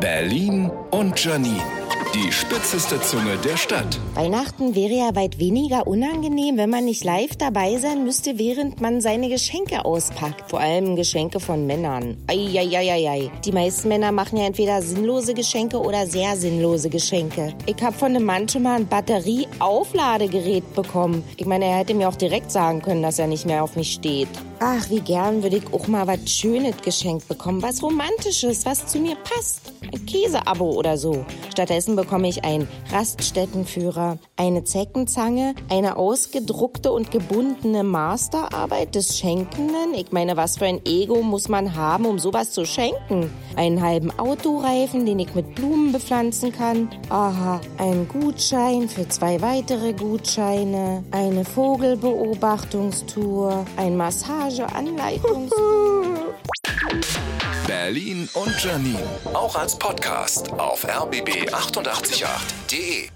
Berlin und Janine. Die spitzeste Zunge der Stadt. Weihnachten wäre ja weit weniger unangenehm, wenn man nicht live dabei sein müsste, während man seine Geschenke auspackt. Vor allem Geschenke von Männern. Eieieiei. Die meisten Männer machen ja entweder sinnlose Geschenke oder sehr sinnlose Geschenke. Ich habe von einem Mann schon mal ein Batterieaufladegerät bekommen. Ich meine, er hätte mir auch direkt sagen können, dass er nicht mehr auf mich steht. Ach, wie gern würde ich auch mal was Schönes geschenkt bekommen, was Romantisches, was zu mir passt. Ein Käseabo oder so. Stattdessen bekomme ich einen Raststättenführer, eine Zeckenzange, eine ausgedruckte und gebundene Masterarbeit des Schenkenden. Ich meine, was für ein Ego muss man haben, um sowas zu schenken? Einen halben Autoreifen, den ich mit Blumen bepflanzen kann. Aha, ein Gutschein für zwei weitere Gutscheine, eine Vogelbeobachtungstour, ein Massageanleitungs... Berlin und Janine. Auch als Podcast auf rbb888.de.